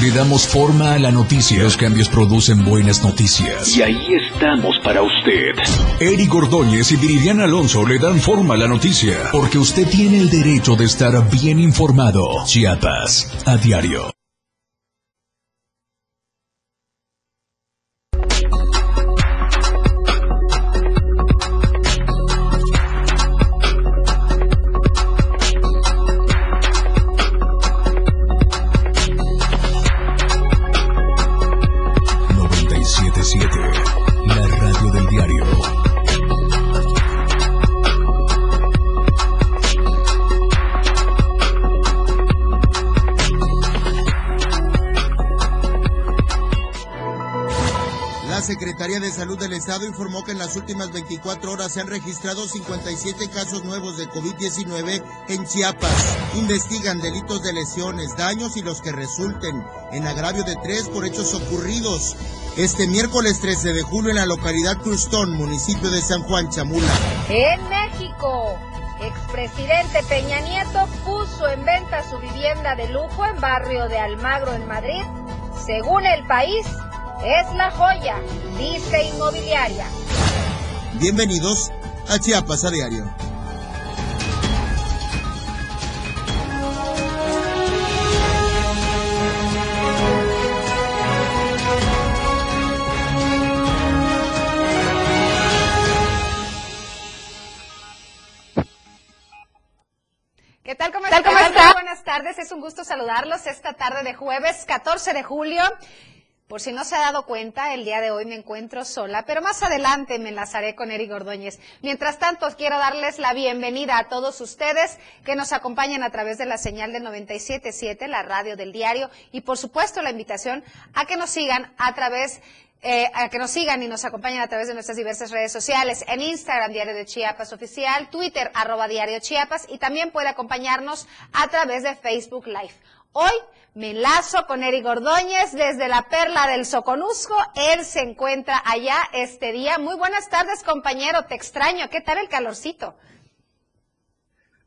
Le damos forma a la noticia. Los cambios producen buenas noticias. Y ahí estamos para usted. Eric Ordóñez y Viridiana Alonso le dan forma a la noticia. Porque usted tiene el derecho de estar bien informado. Chiapas, a diario. Estado informó que en las últimas 24 horas se han registrado 57 casos nuevos de COVID-19 en Chiapas. Investigan delitos de lesiones, daños y los que resulten, en agravio de tres por hechos ocurridos este miércoles 13 de julio en la localidad Crustón, municipio de San Juan Chamula. En México, expresidente Peña Nieto puso en venta su vivienda de lujo en barrio de Almagro, en Madrid. Según el país, es la joya, dice inmobiliaria. Bienvenidos a Chiapas a diario. ¿Qué tal? ¿Cómo, ¿Cómo está? Buenas tardes, es un gusto saludarlos esta tarde de jueves 14 de julio. Por si no se ha dado cuenta, el día de hoy me encuentro sola, pero más adelante me enlazaré con Eric Ordóñez. Mientras tanto, quiero darles la bienvenida a todos ustedes que nos acompañan a través de la señal del 97.7, la radio del diario, y por supuesto la invitación a que nos sigan a través eh, a que nos sigan y nos acompañen a través de nuestras diversas redes sociales, en Instagram, Diario de Chiapas Oficial, Twitter, arroba Diario Chiapas, y también puede acompañarnos a través de Facebook Live. Hoy me enlazo con Eric Ordóñez desde la Perla del Soconusco. Él se encuentra allá este día. Muy buenas tardes, compañero. Te extraño. ¿Qué tal el calorcito?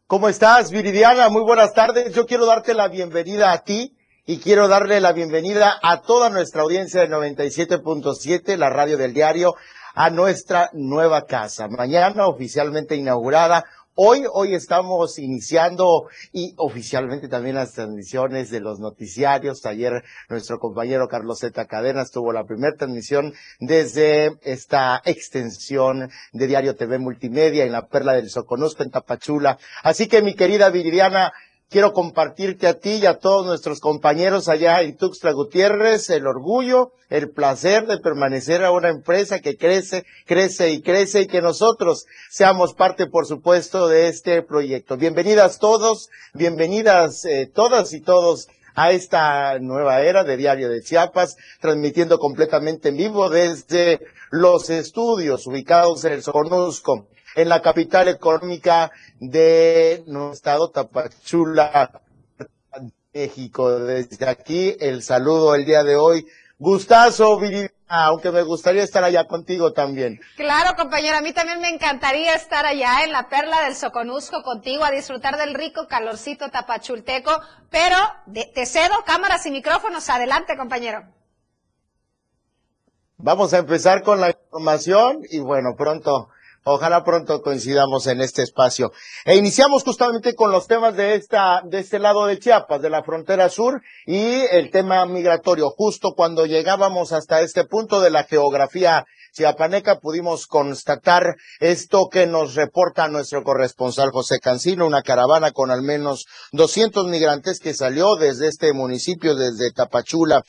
¿Cómo estás, Viridiana? Muy buenas tardes. Yo quiero darte la bienvenida a ti y quiero darle la bienvenida a toda nuestra audiencia de 97.7, la radio del diario, a nuestra nueva casa. Mañana oficialmente inaugurada Hoy, hoy estamos iniciando y oficialmente también las transmisiones de los noticiarios. Ayer nuestro compañero Carlos Z. Cadenas tuvo la primera transmisión desde esta extensión de Diario TV Multimedia en la Perla del Soconusco en Tapachula. Así que mi querida Viridiana, quiero compartirte a ti y a todos nuestros compañeros allá en Tuxtla Gutiérrez el orgullo, el placer de permanecer a una empresa que crece, crece y crece y que nosotros seamos parte, por supuesto, de este proyecto. Bienvenidas todos, bienvenidas eh, todas y todos a esta nueva era de Diario de Chiapas, transmitiendo completamente en vivo desde los estudios ubicados en el Soconusco en la capital económica de nuestro estado, Tapachula, México. Desde aquí, el saludo el día de hoy. Gustazo, aunque me gustaría estar allá contigo también. Claro, compañero, a mí también me encantaría estar allá en la perla del Soconusco contigo a disfrutar del rico calorcito tapachulteco, pero te cedo cámaras y micrófonos. Adelante, compañero. Vamos a empezar con la información y bueno, pronto Ojalá pronto coincidamos en este espacio. E iniciamos justamente con los temas de esta, de este lado de Chiapas, de la frontera sur y el tema migratorio. Justo cuando llegábamos hasta este punto de la geografía chiapaneca pudimos constatar esto que nos reporta nuestro corresponsal José Cancino, una caravana con al menos 200 migrantes que salió desde este municipio, desde Tapachula,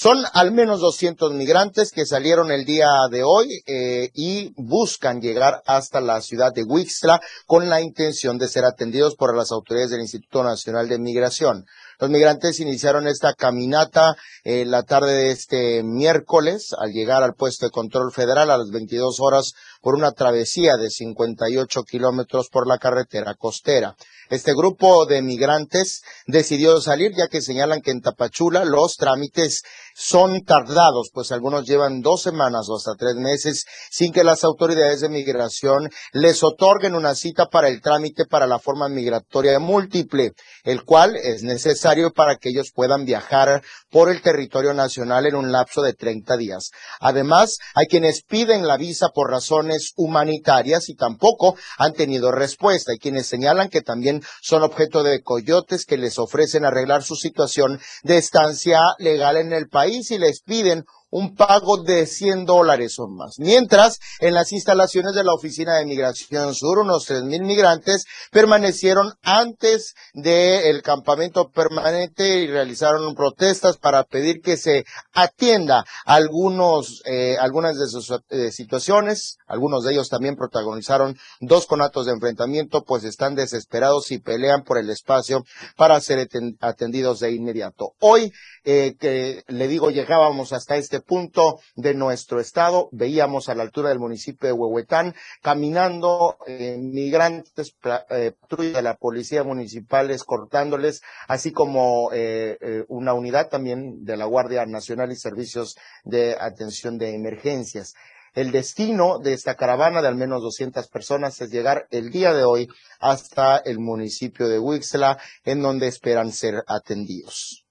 son al menos 200 migrantes que salieron el día de hoy eh, y buscan llegar hasta la ciudad de Huixla con la intención de ser atendidos por las autoridades del Instituto Nacional de Migración. Los migrantes iniciaron esta caminata eh, la tarde de este miércoles al llegar al puesto de control federal a las 22 horas por una travesía de 58 kilómetros por la carretera costera. Este grupo de migrantes decidió salir ya que señalan que en Tapachula los trámites son tardados, pues algunos llevan dos semanas o hasta tres meses sin que las autoridades de migración les otorguen una cita para el trámite para la forma migratoria múltiple, el cual es necesario para que ellos puedan viajar por el territorio nacional en un lapso de 30 días. Además, hay quienes piden la visa por razones humanitarias y tampoco han tenido respuesta. Hay quienes señalan que también son objeto de coyotes que les ofrecen arreglar su situación de estancia legal en el país y les piden un pago de 100 dólares o más. Mientras, en las instalaciones de la Oficina de Migración Sur, unos 3.000 migrantes permanecieron antes del campamento permanente y realizaron protestas para pedir que se atienda algunos, eh, algunas de sus eh, situaciones. Algunos de ellos también protagonizaron dos conatos de enfrentamiento, pues están desesperados y pelean por el espacio para ser atendidos de inmediato. Hoy, eh, que le digo, llegábamos hasta este punto de nuestro estado. Veíamos a la altura del municipio de Huehuetán caminando eh, migrantes, eh, de la policía municipal escortándoles, así como eh, una unidad también de la Guardia Nacional y Servicios de Atención de Emergencias. El destino de esta caravana de al menos 200 personas es llegar el día de hoy hasta el municipio de Huixla, en donde esperan ser atendidos.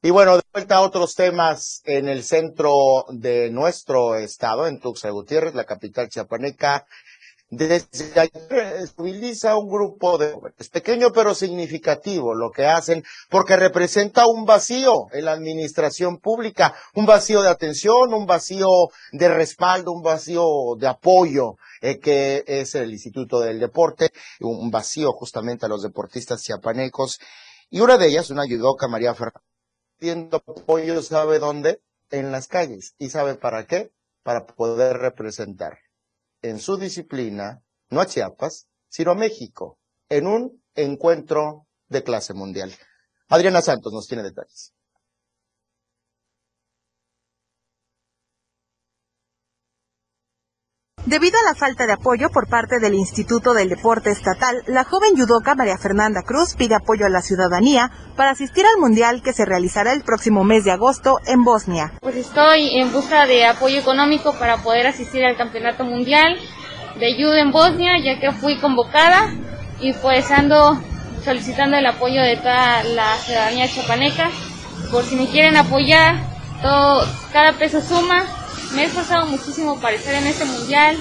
Y bueno, de vuelta a otros temas en el centro de nuestro estado, en Tuxtla Gutiérrez, la capital chiapaneca. Desde ayer moviliza un grupo de jóvenes, pequeño pero significativo, lo que hacen, porque representa un vacío en la administración pública, un vacío de atención, un vacío de respaldo, un vacío de apoyo, eh, que es el Instituto del Deporte, un vacío justamente a los deportistas chiapanecos. Y una de ellas, una yudoka María Fernández, pidiendo apoyo, ¿sabe dónde? En las calles. ¿Y sabe para qué? Para poder representar en su disciplina, no a Chiapas, sino a México, en un encuentro de clase mundial. Adriana Santos nos tiene detalles. Debido a la falta de apoyo por parte del Instituto del Deporte Estatal, la joven yudoca María Fernanda Cruz pide apoyo a la ciudadanía para asistir al Mundial que se realizará el próximo mes de agosto en Bosnia. Pues estoy en busca de apoyo económico para poder asistir al Campeonato Mundial de Judo en Bosnia, ya que fui convocada y pues ando solicitando el apoyo de toda la ciudadanía chapaneca. Por si me quieren apoyar, todo, cada peso suma me he esforzado muchísimo para estar en este mundial.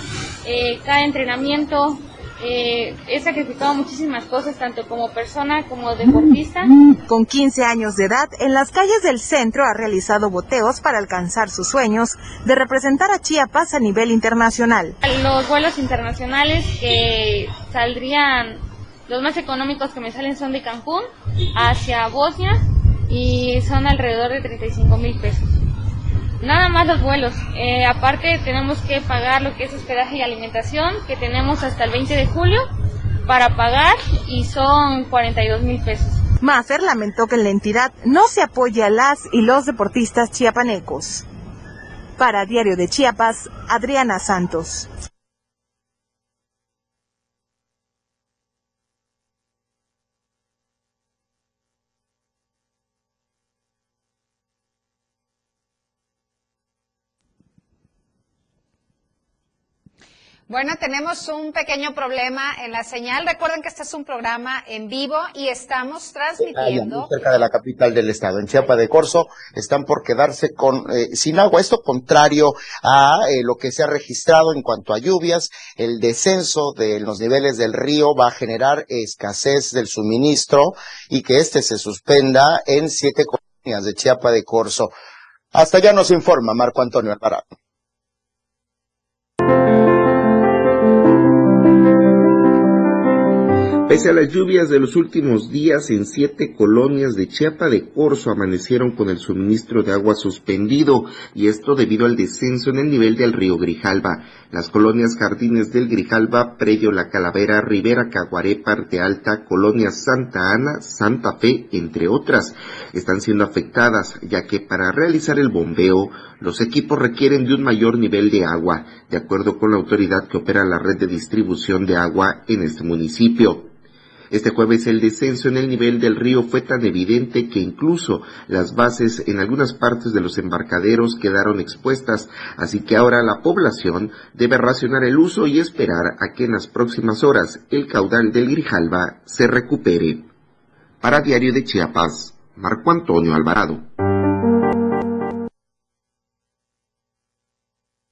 Eh, cada entrenamiento eh, he sacrificado muchísimas cosas, tanto como persona como deportista. Con 15 años de edad, en las calles del centro ha realizado boteos para alcanzar sus sueños de representar a Chiapas a nivel internacional. Los vuelos internacionales que saldrían, los más económicos que me salen son de Cancún hacia Bosnia y son alrededor de 35 mil pesos. Nada más los vuelos. Eh, aparte tenemos que pagar lo que es hospedaje y alimentación, que tenemos hasta el 20 de julio para pagar y son 42 mil pesos. Maffer lamentó que en la entidad no se apoya a las y los deportistas chiapanecos. Para Diario de Chiapas, Adriana Santos. Bueno, tenemos un pequeño problema en la señal. Recuerden que este es un programa en vivo y estamos transmitiendo. cerca de la capital del estado, en Chiapa de Corzo, están por quedarse con eh, sin agua. Esto contrario a eh, lo que se ha registrado en cuanto a lluvias. El descenso de los niveles del río va a generar escasez del suministro y que este se suspenda en siete colonias de Chiapa de Corzo. Hasta allá nos informa Marco Antonio Alvarado. Pese a las lluvias de los últimos días, en siete colonias de Chiapa de Corzo amanecieron con el suministro de agua suspendido, y esto debido al descenso en el nivel del río Grijalba. Las colonias Jardines del Grijalba, Previo La Calavera, Rivera Caguaré, Parte Alta, Colonia Santa Ana, Santa Fe, entre otras, están siendo afectadas, ya que para realizar el bombeo, los equipos requieren de un mayor nivel de agua, de acuerdo con la autoridad que opera la red de distribución de agua en este municipio. Este jueves el descenso en el nivel del río fue tan evidente que incluso las bases en algunas partes de los embarcaderos quedaron expuestas, así que ahora la población debe racionar el uso y esperar a que en las próximas horas el caudal del Grijalba se recupere. Para Diario de Chiapas, Marco Antonio Alvarado.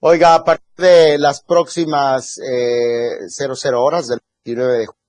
Oiga, a partir de las próximas eh, 00 horas del 29 de julio,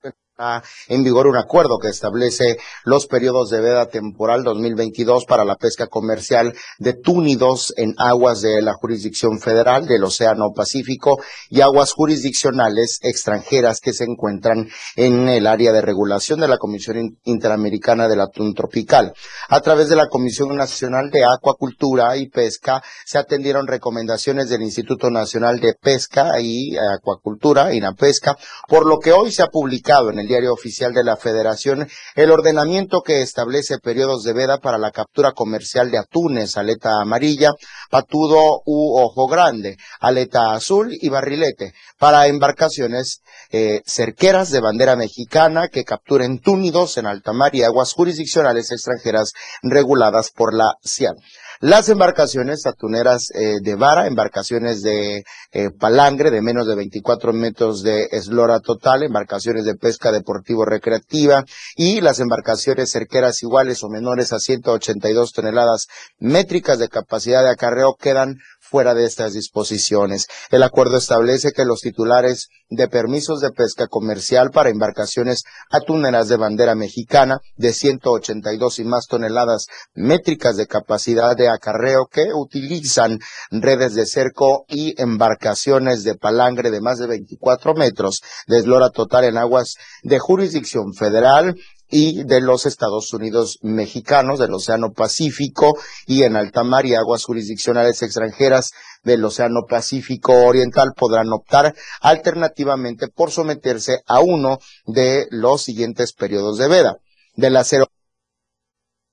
en vigor un acuerdo que establece los periodos de veda temporal 2022 para la pesca comercial de túnidos en aguas de la jurisdicción federal del Océano Pacífico y aguas jurisdiccionales extranjeras que se encuentran en el área de regulación de la Comisión Interamericana del Atún Tropical. A través de la Comisión Nacional de Acuacultura y Pesca se atendieron recomendaciones del Instituto Nacional de Pesca y Acuacultura, INAPESCA, por lo que hoy se ha publicado en el diario oficial de la Federación el ordenamiento que establece periodos de veda para la captura comercial de atunes, aleta amarilla, patudo u ojo grande, aleta azul y barrilete para embarcaciones eh, cerqueras de bandera mexicana que capturen túnidos en alta mar y aguas jurisdiccionales extranjeras reguladas por la CIAN. Las embarcaciones atuneras eh, de vara, embarcaciones de eh, palangre de menos de 24 metros de eslora total, embarcaciones de pesca deportivo recreativa y las embarcaciones cerqueras iguales o menores a 182 toneladas métricas de capacidad de acarreo quedan fuera de estas disposiciones. El acuerdo establece que los titulares de permisos de pesca comercial para embarcaciones atuneras de bandera mexicana de 182 y más toneladas métricas de capacidad de acarreo que utilizan redes de cerco y embarcaciones de palangre de más de 24 metros de eslora total en aguas de jurisdicción federal y de los Estados Unidos mexicanos del Océano Pacífico y en alta mar y aguas jurisdiccionales extranjeras del Océano Pacífico Oriental podrán optar alternativamente por someterse a uno de los siguientes periodos de veda. De la 0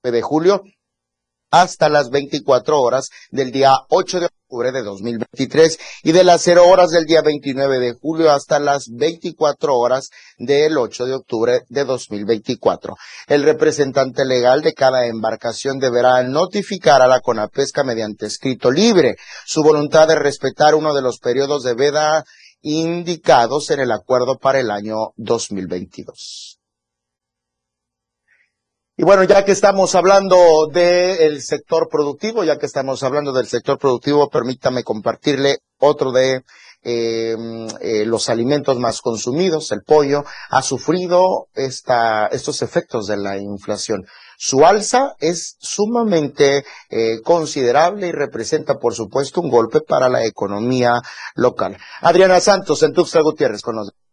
de julio hasta las 24 horas del día 8 de octubre de 2023 y de las 0 horas del día 29 de julio hasta las 24 horas del 8 de octubre de 2024. El representante legal de cada embarcación deberá notificar a la CONAPESCA mediante escrito libre su voluntad de respetar uno de los periodos de veda indicados en el acuerdo para el año 2022. Y bueno, ya que estamos hablando del sector productivo, ya que estamos hablando del sector productivo, permítame compartirle otro de eh, eh, los alimentos más consumidos, el pollo, ha sufrido esta, estos efectos de la inflación. Su alza es sumamente eh, considerable y representa, por supuesto, un golpe para la economía local. Adriana Santos, en Tuxtla Gutiérrez, con nosotros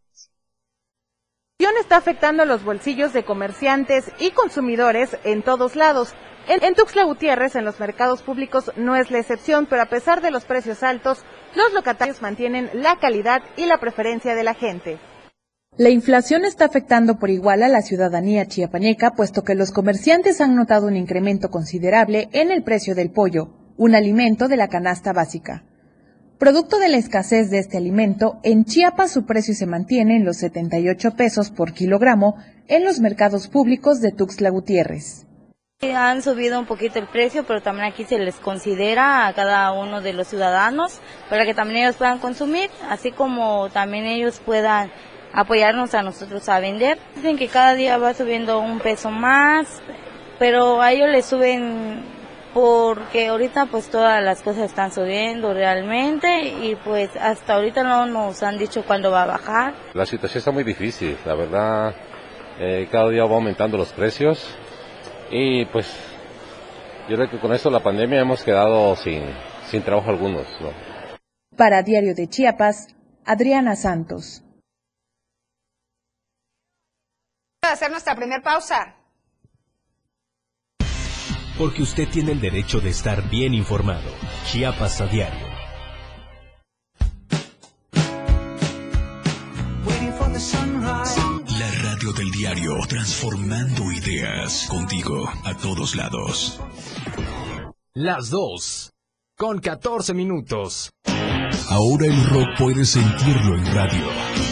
está afectando los bolsillos de comerciantes y consumidores en todos lados. En, en, Tuxtla Gutiérrez, en los mercados públicos, no es la excepción, pero a pesar de los precios altos, los locatarios mantienen la calidad y la preferencia de la gente. La inflación está afectando por igual a la ciudadanía chiapaneca, puesto que los comerciantes han notado un incremento considerable en el precio del pollo, un alimento de la canasta básica. Producto de la escasez de este alimento, en Chiapas su precio se mantiene en los 78 pesos por kilogramo en los mercados públicos de Tuxtla Gutiérrez. Han subido un poquito el precio, pero también aquí se les considera a cada uno de los ciudadanos para que también ellos puedan consumir, así como también ellos puedan apoyarnos a nosotros a vender. Dicen que cada día va subiendo un peso más, pero a ellos les suben porque ahorita pues todas las cosas están subiendo realmente y pues hasta ahorita no nos han dicho cuándo va a bajar. La situación está muy difícil, la verdad eh, cada día va aumentando los precios y pues yo creo que con esto la pandemia hemos quedado sin, sin trabajo algunos. Para Diario de Chiapas, Adriana Santos. hacer nuestra primera pausa. Porque usted tiene el derecho de estar bien informado. Chiapas a diario. La radio del diario, transformando ideas contigo a todos lados. Las dos, con 14 minutos. Ahora el rock puede sentirlo en radio.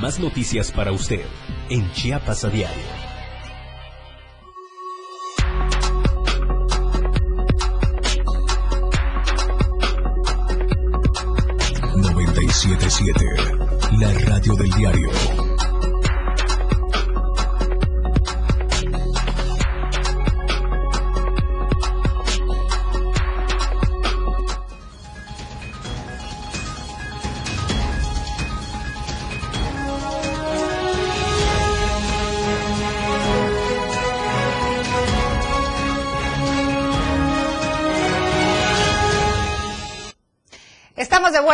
Más noticias para usted en Chiapas a diario. ...977... La radio del diario.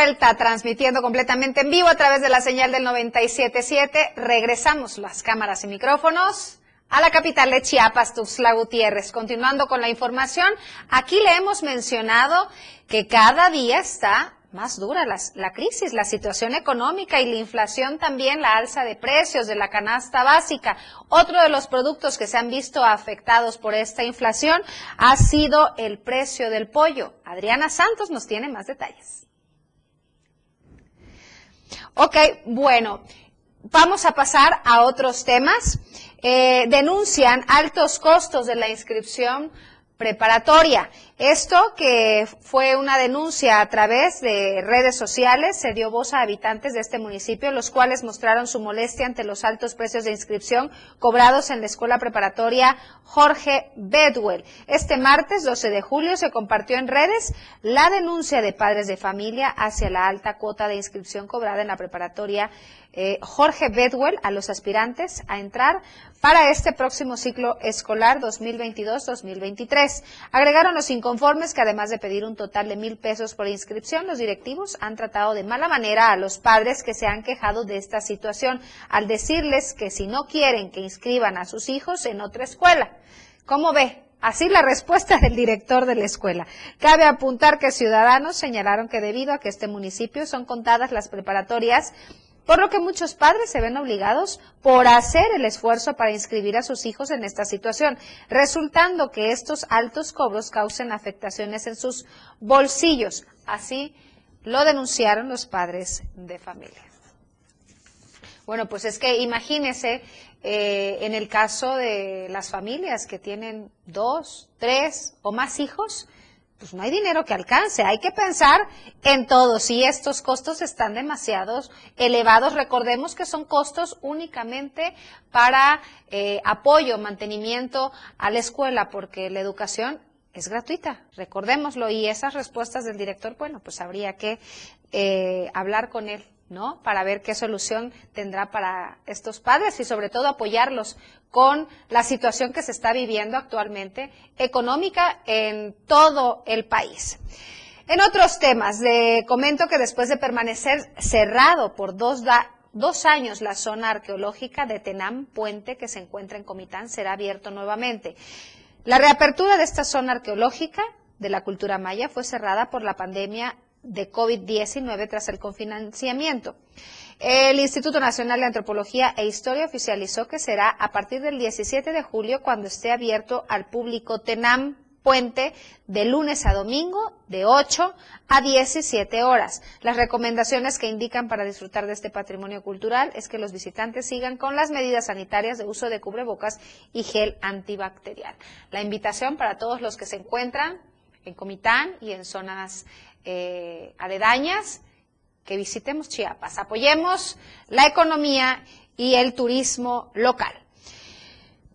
Vuelta transmitiendo completamente en vivo a través de la señal del 977. Regresamos las cámaras y micrófonos a la capital de Chiapas, Tuxtla Gutiérrez. Continuando con la información, aquí le hemos mencionado que cada día está más dura la, la, crisis, la situación económica y la inflación también, la alza de precios de la canasta básica. Otro de los productos que se han visto afectados por esta inflación ha sido el precio del pollo. Adriana Santos nos tiene más detalles. Ok, bueno, vamos a pasar a otros temas. Eh, denuncian altos costos de la inscripción preparatoria. Esto que fue una denuncia a través de redes sociales, se dio voz a habitantes de este municipio, los cuales mostraron su molestia ante los altos precios de inscripción cobrados en la escuela preparatoria Jorge Bedwell. Este martes 12 de julio se compartió en redes la denuncia de padres de familia hacia la alta cuota de inscripción cobrada en la preparatoria eh, Jorge Bedwell a los aspirantes a entrar para este próximo ciclo escolar 2022-2023. Agregaron los inconformes que además de pedir un total de mil pesos por inscripción, los directivos han tratado de mala manera a los padres que se han quejado de esta situación al decirles que si no quieren que inscriban a sus hijos en otra escuela. ¿Cómo ve? Así la respuesta del director de la escuela. Cabe apuntar que ciudadanos señalaron que debido a que este municipio son contadas las preparatorias por lo que muchos padres se ven obligados por hacer el esfuerzo para inscribir a sus hijos en esta situación, resultando que estos altos cobros causen afectaciones en sus bolsillos. Así lo denunciaron los padres de familia. Bueno, pues es que imagínese eh, en el caso de las familias que tienen dos, tres o más hijos, pues no hay dinero que alcance. Hay que pensar en todo. Si estos costos están demasiado elevados, recordemos que son costos únicamente para eh, apoyo, mantenimiento a la escuela, porque la educación es gratuita, recordémoslo. Y esas respuestas del director, bueno, pues habría que eh, hablar con él ¿no? Para ver qué solución tendrá para estos padres y sobre todo apoyarlos con la situación que se está viviendo actualmente económica en todo el país. En otros temas, le comento que después de permanecer cerrado por dos, dos años la zona arqueológica de Tenam Puente, que se encuentra en Comitán, será abierto nuevamente. La reapertura de esta zona arqueológica de la cultura maya fue cerrada por la pandemia de COVID-19 tras el confinamiento. El Instituto Nacional de Antropología e Historia oficializó que será a partir del 17 de julio cuando esté abierto al público Tenam Puente de lunes a domingo de 8 a 17 horas. Las recomendaciones que indican para disfrutar de este patrimonio cultural es que los visitantes sigan con las medidas sanitarias de uso de cubrebocas y gel antibacterial. La invitación para todos los que se encuentran en Comitán y en zonas eh, aledañas, que visitemos Chiapas, apoyemos la economía y el turismo local.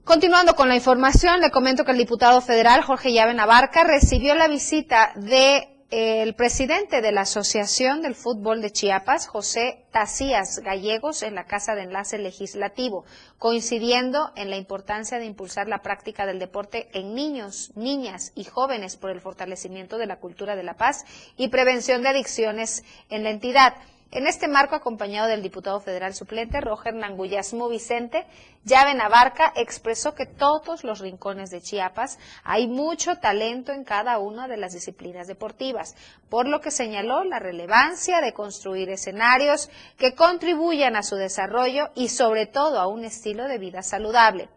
Continuando con la información, le comento que el diputado federal Jorge Llave Navarca recibió la visita de el presidente de la Asociación del Fútbol de Chiapas, José Tacías Gallegos, en la Casa de Enlace Legislativo, coincidiendo en la importancia de impulsar la práctica del deporte en niños, niñas y jóvenes por el fortalecimiento de la cultura de la paz y prevención de adicciones en la entidad. En este marco, acompañado del diputado federal suplente Roger Nanguyasmo Vicente, Llave Navarca expresó que todos los rincones de Chiapas hay mucho talento en cada una de las disciplinas deportivas, por lo que señaló la relevancia de construir escenarios que contribuyan a su desarrollo y sobre todo a un estilo de vida saludable.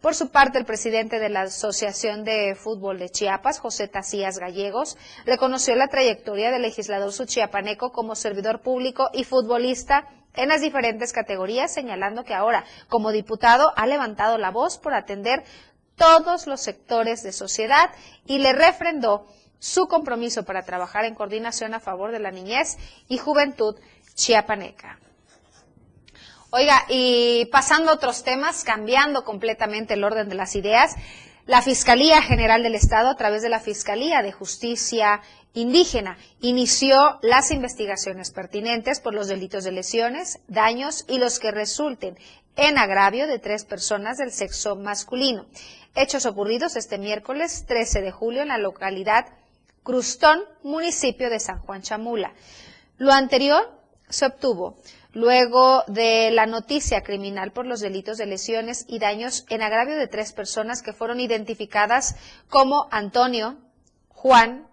Por su parte, el presidente de la Asociación de Fútbol de Chiapas, José Tacías Gallegos, reconoció la trayectoria del legislador suchiapaneco como servidor público y futbolista en las diferentes categorías, señalando que ahora, como diputado, ha levantado la voz por atender todos los sectores de sociedad y le refrendó su compromiso para trabajar en coordinación a favor de la niñez y juventud chiapaneca. Oiga, y pasando a otros temas, cambiando completamente el orden de las ideas, la Fiscalía General del Estado, a través de la Fiscalía de Justicia indígena inició las investigaciones pertinentes por los delitos de lesiones, daños y los que resulten en agravio de tres personas del sexo masculino. Hechos ocurridos este miércoles 13 de julio en la localidad Crustón, municipio de San Juan Chamula. Lo anterior se obtuvo luego de la noticia criminal por los delitos de lesiones y daños en agravio de tres personas que fueron identificadas como Antonio, Juan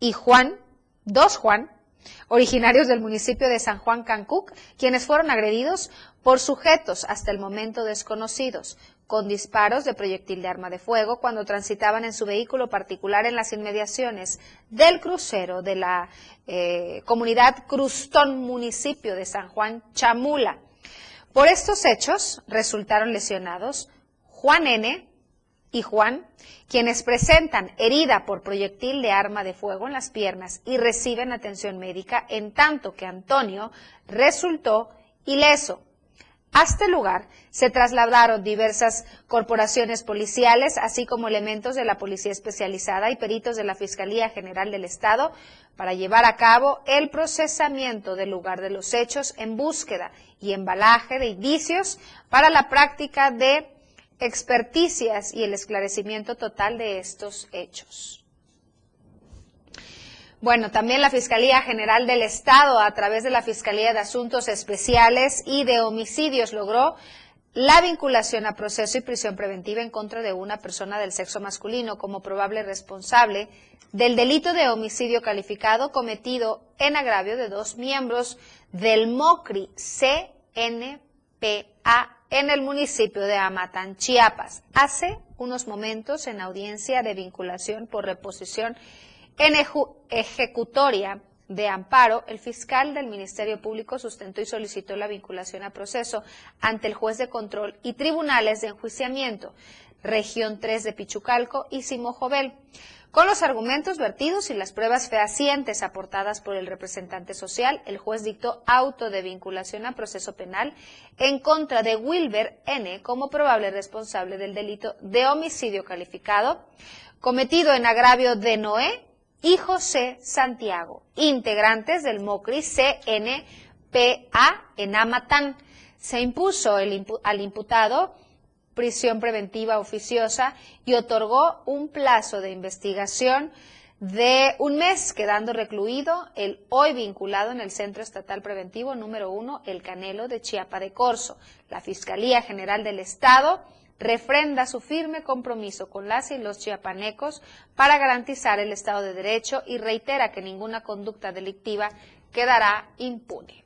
y Juan, dos Juan, originarios del municipio de San Juan Cancuc, quienes fueron agredidos por sujetos hasta el momento desconocidos, con disparos de proyectil de arma de fuego cuando transitaban en su vehículo particular en las inmediaciones del crucero de la eh, comunidad Crustón, municipio de San Juan Chamula. Por estos hechos resultaron lesionados Juan N., y Juan, quienes presentan herida por proyectil de arma de fuego en las piernas y reciben atención médica, en tanto que Antonio resultó ileso. A este lugar se trasladaron diversas corporaciones policiales, así como elementos de la Policía Especializada y peritos de la Fiscalía General del Estado, para llevar a cabo el procesamiento del lugar de los hechos en búsqueda y embalaje de indicios para la práctica de experticias y el esclarecimiento total de estos hechos. Bueno, también la Fiscalía General del Estado, a través de la Fiscalía de Asuntos Especiales y de Homicidios, logró la vinculación a proceso y prisión preventiva en contra de una persona del sexo masculino como probable responsable del delito de homicidio calificado cometido en agravio de dos miembros del MOCRI CNPA en el municipio de Amatán, Chiapas, hace unos momentos en audiencia de vinculación por reposición en ejecutoria de amparo, el fiscal del Ministerio Público sustentó y solicitó la vinculación a proceso ante el juez de control y tribunales de enjuiciamiento, región 3 de Pichucalco y Simojovel, Con los argumentos vertidos y las pruebas fehacientes aportadas por el representante social, el juez dictó auto de vinculación a proceso penal en contra de Wilber N. como probable responsable del delito de homicidio calificado cometido en agravio de Noé y José Santiago, integrantes del MOCRI CNPA en Amatán. Se impuso al imputado prisión preventiva oficiosa y otorgó un plazo de investigación de un mes, quedando recluido el hoy vinculado en el Centro Estatal Preventivo número uno, El Canelo de Chiapa de Corzo. La Fiscalía General del Estado refrenda su firme compromiso con las y los chiapanecos para garantizar el Estado de Derecho y reitera que ninguna conducta delictiva quedará impune.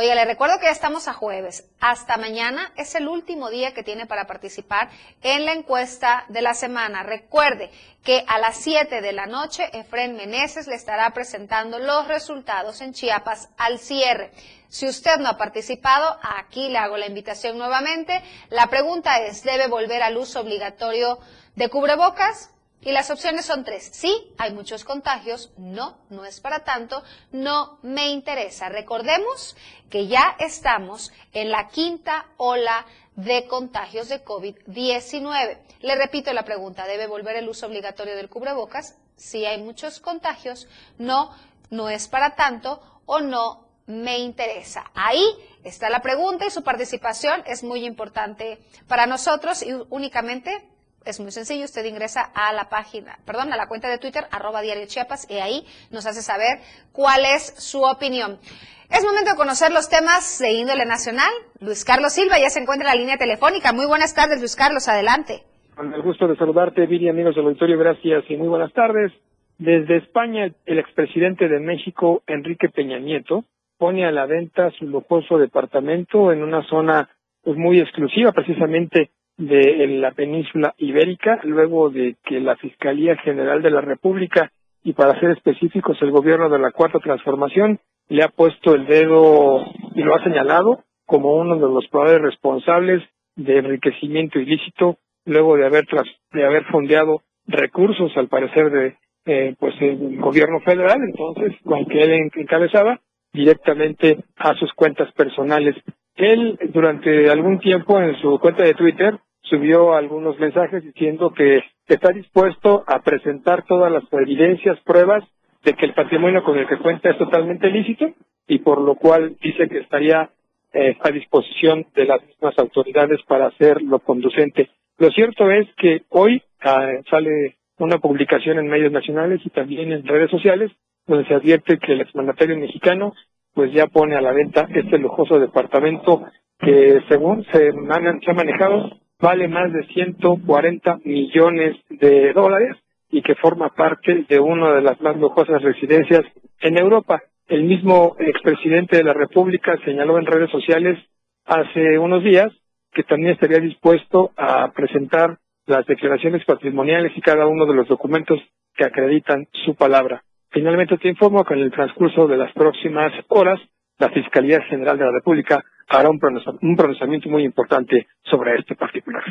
Oiga, le recuerdo que ya estamos a jueves. Hasta mañana es el último día que tiene para participar en la encuesta de la semana. Recuerde que a las 7 de la noche Efren Meneses le estará presentando los resultados en Chiapas al cierre. Si usted no ha participado, aquí le hago la invitación nuevamente. La pregunta es, ¿debe volver al uso obligatorio de cubrebocas? Y las opciones son tres. Sí, hay muchos contagios. No, no es para tanto. No me interesa. Recordemos que ya estamos en la quinta ola de contagios de COVID-19. Le repito la pregunta, ¿debe volver el uso obligatorio del cubrebocas? Si hay muchos contagios. No, no es para tanto o no me interesa. Ahí está la pregunta y su participación es muy importante para nosotros y únicamente es muy sencillo, usted ingresa a la página, perdón, a la cuenta de Twitter, arroba diario Chiapas, y ahí nos hace saber cuál es su opinión. Es momento de conocer los temas de índole nacional. Luis Carlos Silva ya se encuentra en la línea telefónica. Muy buenas tardes, Luis Carlos, adelante. Con el gusto de saludarte, Viri, amigos del auditorio, gracias y muy buenas tardes. Desde España, el expresidente de México, Enrique Peña Nieto, pone a la venta su lujoso departamento en una zona pues, muy exclusiva, precisamente de la península ibérica, luego de que la Fiscalía General de la República y para ser específicos el gobierno de la Cuarta Transformación le ha puesto el dedo y lo ha señalado como uno de los probables responsables de enriquecimiento ilícito luego de haber de haber fondeado recursos al parecer de eh, pues el gobierno federal. Entonces con que él encabezaba directamente a sus cuentas personales. Él durante algún tiempo en su cuenta de Twitter subió algunos mensajes diciendo que está dispuesto a presentar todas las evidencias, pruebas de que el patrimonio con el que cuenta es totalmente lícito y por lo cual dice que estaría eh, a disposición de las mismas autoridades para hacer lo conducente. Lo cierto es que hoy ah, sale una publicación en medios nacionales y también en redes sociales donde se advierte que el exmandatario mexicano pues ya pone a la venta este lujoso departamento que según se, se ha manejado vale más de 140 millones de dólares y que forma parte de una de las más lujosas residencias en Europa. El mismo expresidente de la República señaló en redes sociales hace unos días que también estaría dispuesto a presentar las declaraciones patrimoniales y cada uno de los documentos que acreditan su palabra. Finalmente te informo que en el transcurso de las próximas horas la Fiscalía General de la República hará un, pronunciamiento muy importante sobre este particular.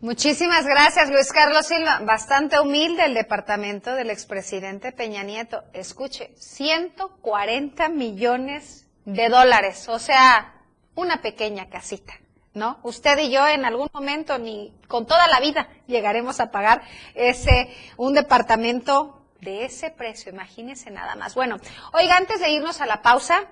Muchísimas gracias, Luis Carlos Silva. Bastante humilde el departamento del expresidente Peña Nieto. Escuche, 140 millones de dólares, o sea, una pequeña casita, ¿no? Usted y yo en algún momento, ni con toda la vida, llegaremos a pagar ese, un departamento de ese precio, imagínese nada más. Bueno, oiga, antes de irnos a la pausa,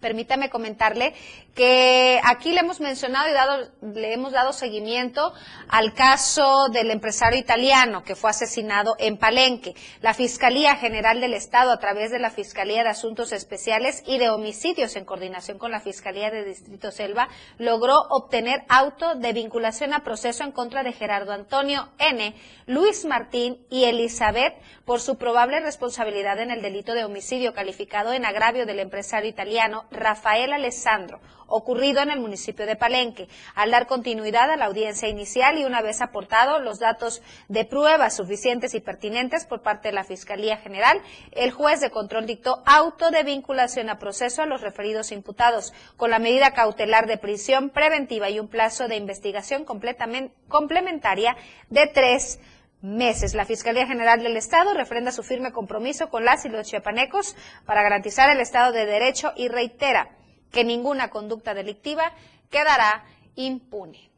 permítame comentarle que aquí le hemos mencionado y dado, le hemos dado seguimiento al caso del empresario italiano que fue asesinado en Palenque. La Fiscalía General del Estado, a través de la Fiscalía de Asuntos Especiales y de Homicidios en coordinación con la Fiscalía de Distrito Selva, logró obtener auto de vinculación a proceso en contra de Gerardo Antonio N., Luis Martín y Elizabeth por su probable responsabilidad en el delito de homicidio calificado en agravio del empresario italiano Rafael Alessandro, ocurrido en el municipio de Palenque. Al dar continuidad a la audiencia inicial y una vez aportado los datos de pruebas suficientes y pertinentes por parte de la Fiscalía General, el juez de control dictó auto de vinculación a proceso a los referidos imputados, con la medida cautelar de prisión preventiva y un plazo de investigación completamente complementaria de tres meses. La Fiscalía General del Estado refrenda su firme compromiso con las y los chiapanecos para garantizar el Estado de Derecho y reitera que ninguna conducta delictiva quedará impune.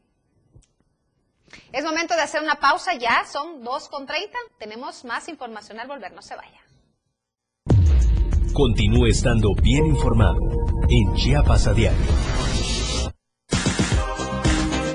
Es momento de hacer una pausa ya, son 2.30, tenemos más información al volver, no se vaya. Continúe estando bien informado en Chiapas a diario.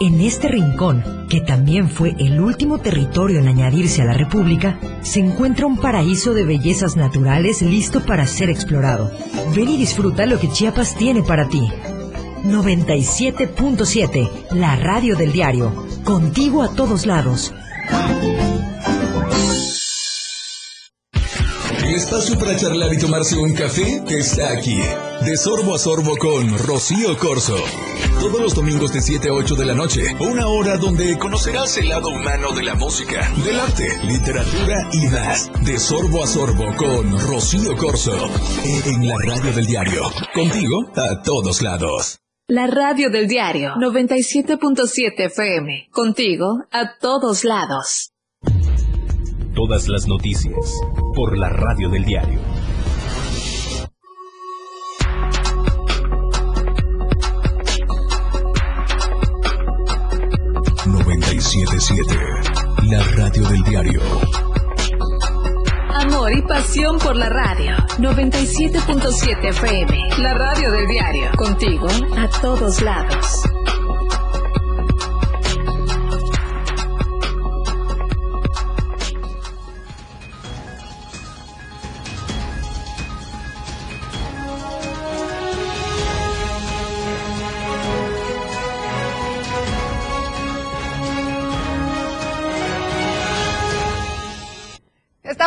en este rincón, que también fue el último territorio en añadirse a la República, se encuentra un paraíso de bellezas naturales listo para ser explorado. Ven y disfruta lo que Chiapas tiene para ti. 97.7, la radio del diario. Contigo a todos lados. El espacio para charlar y tomarse un café está aquí. De sorbo a sorbo con Rocío Corso. Todos los domingos de 7 a 8 de la noche. Una hora donde conocerás el lado humano de la música, del arte, literatura y más. De sorbo a sorbo con Rocío Corso. En la radio del diario. Contigo a todos lados. La radio del diario 97.7 FM. Contigo a todos lados. Todas las noticias por la radio del diario. La radio del diario. Amor y pasión por la radio 97.7 FM. La radio del diario. Contigo a todos lados.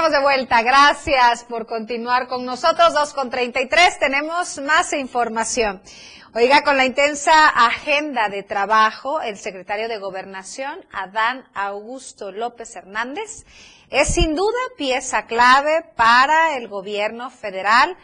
De vuelta. Gracias por continuar con nosotros. 2 con 33. Tenemos más información. Oiga, con la intensa agenda de trabajo, el secretario de Gobernación, Adán Augusto López Hernández, es sin duda pieza clave para el gobierno federal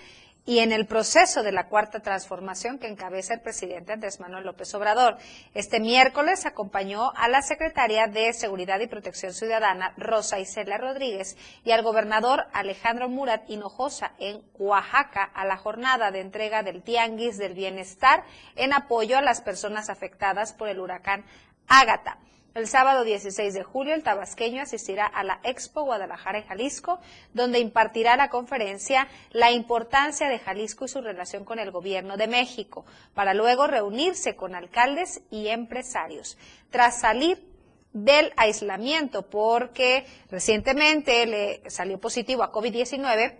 y en el proceso de la cuarta transformación que encabeza el presidente Andrés Manuel López Obrador. Este miércoles acompañó a la secretaria de Seguridad y Protección Ciudadana, Rosa Isela Rodríguez, y al gobernador Alejandro Murat Hinojosa en Oaxaca a la jornada de entrega del Tianguis del Bienestar en apoyo a las personas afectadas por el huracán Ágata. El sábado 16 de julio, el tabasqueño asistirá a la Expo Guadalajara en Jalisco, donde impartirá la conferencia La importancia de Jalisco y su relación con el gobierno de México, para luego reunirse con alcaldes y empresarios. Tras salir del aislamiento, porque recientemente le salió positivo a COVID-19,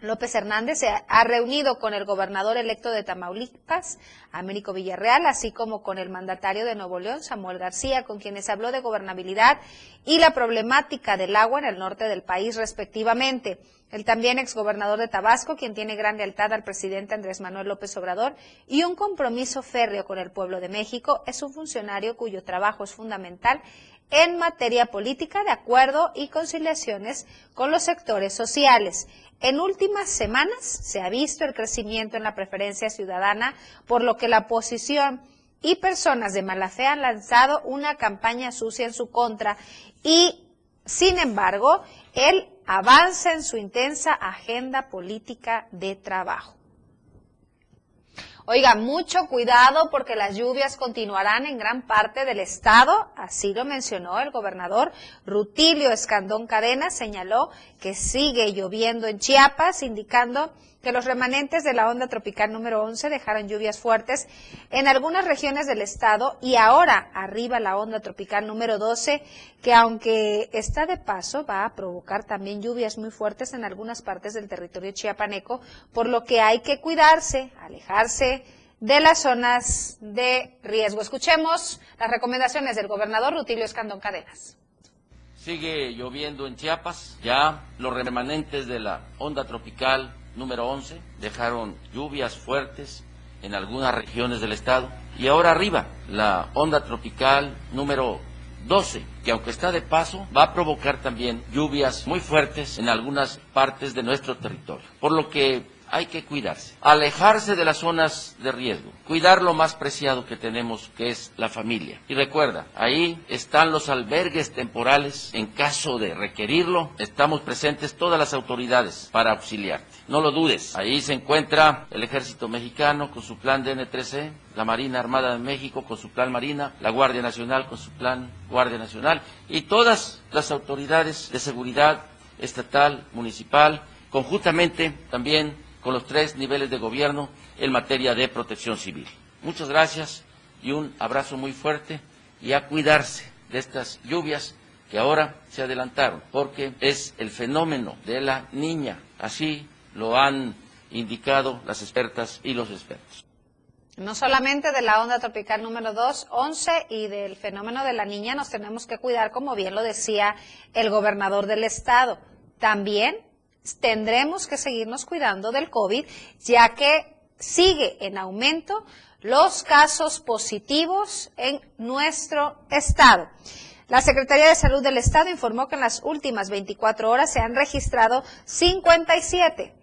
López Hernández se ha reunido con el gobernador electo de Tamaulipas, Américo Villarreal, así como con el mandatario de Nuevo León, Samuel García, con quienes habló de gobernabilidad y la problemática del agua en el norte del país, respectivamente. El también exgobernador de Tabasco, quien tiene gran lealtad al presidente Andrés Manuel López Obrador y un compromiso férreo con el pueblo de México, es un funcionario cuyo trabajo es fundamental en materia política de acuerdo y conciliaciones con los sectores sociales. En últimas semanas se ha visto el crecimiento en la preferencia ciudadana, por lo que la oposición y personas de mala fe han lanzado una campaña sucia en su contra y, sin embargo, él avanza en su intensa agenda política de trabajo. Oiga, mucho cuidado porque las lluvias continuarán en gran parte del estado, así lo mencionó el gobernador Rutilio Escandón Cadena, señaló que sigue lloviendo en Chiapas, indicando que los remanentes de la onda tropical número 11 dejaron lluvias fuertes en algunas regiones del estado y ahora arriba la onda tropical número 12 que aunque está de paso va a provocar también lluvias muy fuertes en algunas partes del territorio chiapaneco, por lo que hay que cuidarse, alejarse de las zonas de riesgo. Escuchemos las recomendaciones del gobernador Rutilio Escandón Cadenas. Sigue lloviendo en Chiapas, ya los remanentes de la onda tropical número 11 dejaron lluvias fuertes en algunas regiones del estado. Y ahora arriba, la onda tropical número 12, que aunque está de paso, va a provocar también lluvias muy fuertes en algunas partes de nuestro territorio. Por lo que hay que cuidarse, alejarse de las zonas de riesgo, cuidar lo más preciado que tenemos, que es la familia. Y recuerda, ahí están los albergues temporales. En caso de requerirlo, estamos presentes todas las autoridades para auxiliarte. No lo dudes, ahí se encuentra el ejército mexicano con su plan DN3C, la Marina Armada de México con su plan Marina, la Guardia Nacional con su plan Guardia Nacional y todas las autoridades de seguridad estatal, municipal, conjuntamente también con los tres niveles de gobierno en materia de protección civil. Muchas gracias y un abrazo muy fuerte y a cuidarse de estas lluvias que ahora se adelantaron, porque es el fenómeno de la niña. Así lo han indicado las expertas y los expertos. No solamente de la onda tropical número 2, 11 y del fenómeno de la niña nos tenemos que cuidar, como bien lo decía el gobernador del estado. También tendremos que seguirnos cuidando del COVID, ya que sigue en aumento los casos positivos en nuestro estado. La Secretaría de Salud del Estado informó que en las últimas 24 horas se han registrado 57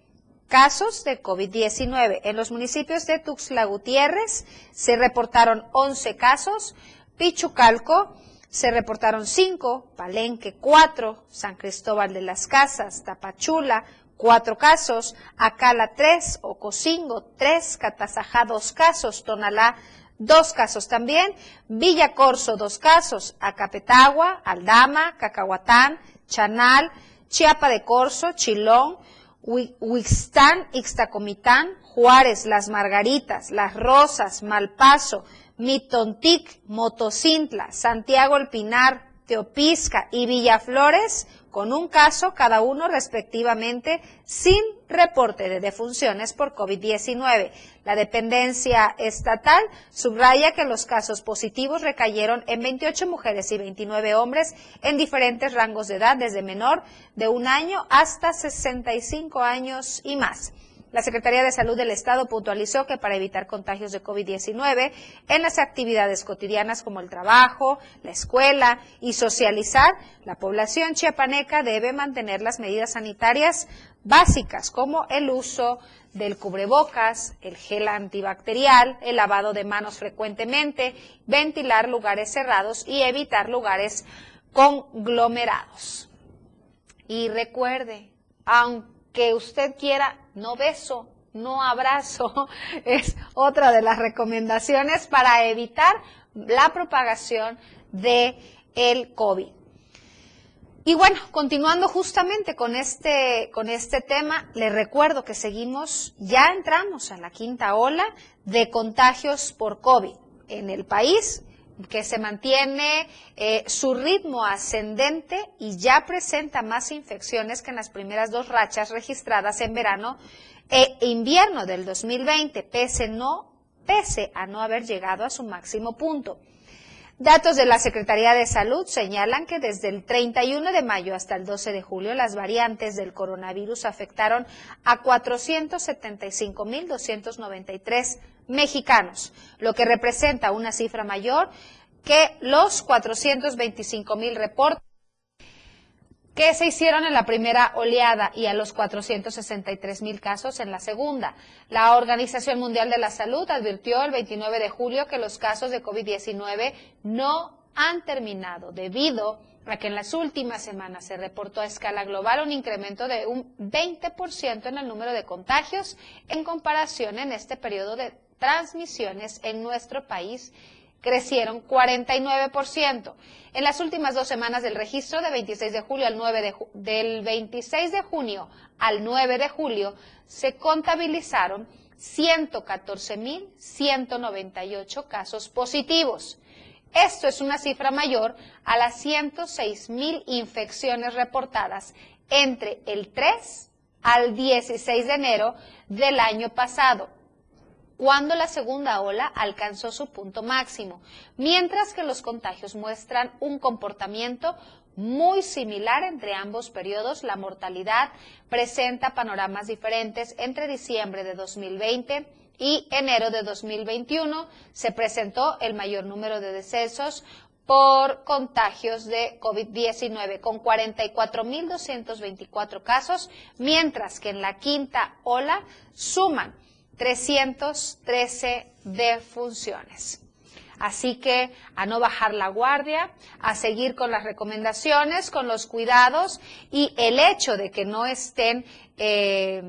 casos de COVID-19. En los municipios de Tuxtla Gutiérrez se reportaron 11 casos, Pichucalco se reportaron 5, Palenque 4, San Cristóbal de las Casas, Tapachula, 4 casos, Acala 3, Ocosingo 3, Catazajá 2 casos, Tonalá dos casos también, Villa Corso dos casos, Acapetagua, Aldama, Cacahuatán, Chanal, Chiapa de Corso, Chilón, Huixtán, Ixtacomitán, Juárez, Las Margaritas, Las Rosas, Malpaso, Mitontic, Motocintla, Santiago El Pinar, Teopisca y Villaflores, con un caso cada uno respectivamente sin reporte de defunciones por COVID-19. La dependencia estatal subraya que los casos positivos recayeron en 28 mujeres y 29 hombres en diferentes rangos de edad, desde menor de un año hasta 65 años y más. La Secretaría de Salud del Estado puntualizó que para evitar contagios de COVID-19 en las actividades cotidianas como el trabajo, la escuela y socializar, la población chiapaneca debe mantener las medidas sanitarias básicas como el uso del cubrebocas, el gel antibacterial, el lavado de manos frecuentemente, ventilar lugares cerrados y evitar lugares conglomerados. Y recuerde, aunque usted quiera no beso, no abrazo, es otra de las recomendaciones para evitar la propagación de el COVID. Y bueno, continuando justamente con este, con este tema, les recuerdo que seguimos, ya entramos a la quinta ola de contagios por COVID en el país, que se mantiene eh, su ritmo ascendente y ya presenta más infecciones que en las primeras dos rachas registradas en verano e invierno del 2020, pese, no, pese a no haber llegado a su máximo punto. Datos de la Secretaría de Salud señalan que desde el 31 de mayo hasta el 12 de julio las variantes del coronavirus afectaron a 475.293 mexicanos, lo que representa una cifra mayor que los 425.000 reportes que se hicieron en la primera oleada y a los 463 mil casos en la segunda. La Organización Mundial de la Salud advirtió el 29 de julio que los casos de COVID-19 no han terminado debido a que en las últimas semanas se reportó a escala global un incremento de un 20% en el número de contagios en comparación en este periodo de transmisiones en nuestro país crecieron 49%. En las últimas dos semanas del registro, de 26 de julio al 9 de del 26 de junio al 9 de julio, se contabilizaron 114.198 casos positivos. Esto es una cifra mayor a las 106.000 infecciones reportadas entre el 3 al 16 de enero del año pasado cuando la segunda ola alcanzó su punto máximo, mientras que los contagios muestran un comportamiento muy similar entre ambos periodos. La mortalidad presenta panoramas diferentes entre diciembre de 2020 y enero de 2021. Se presentó el mayor número de decesos por contagios de COVID-19, con 44.224 casos, mientras que en la quinta ola suman 313 defunciones. Así que a no bajar la guardia, a seguir con las recomendaciones, con los cuidados y el hecho de que no estén eh,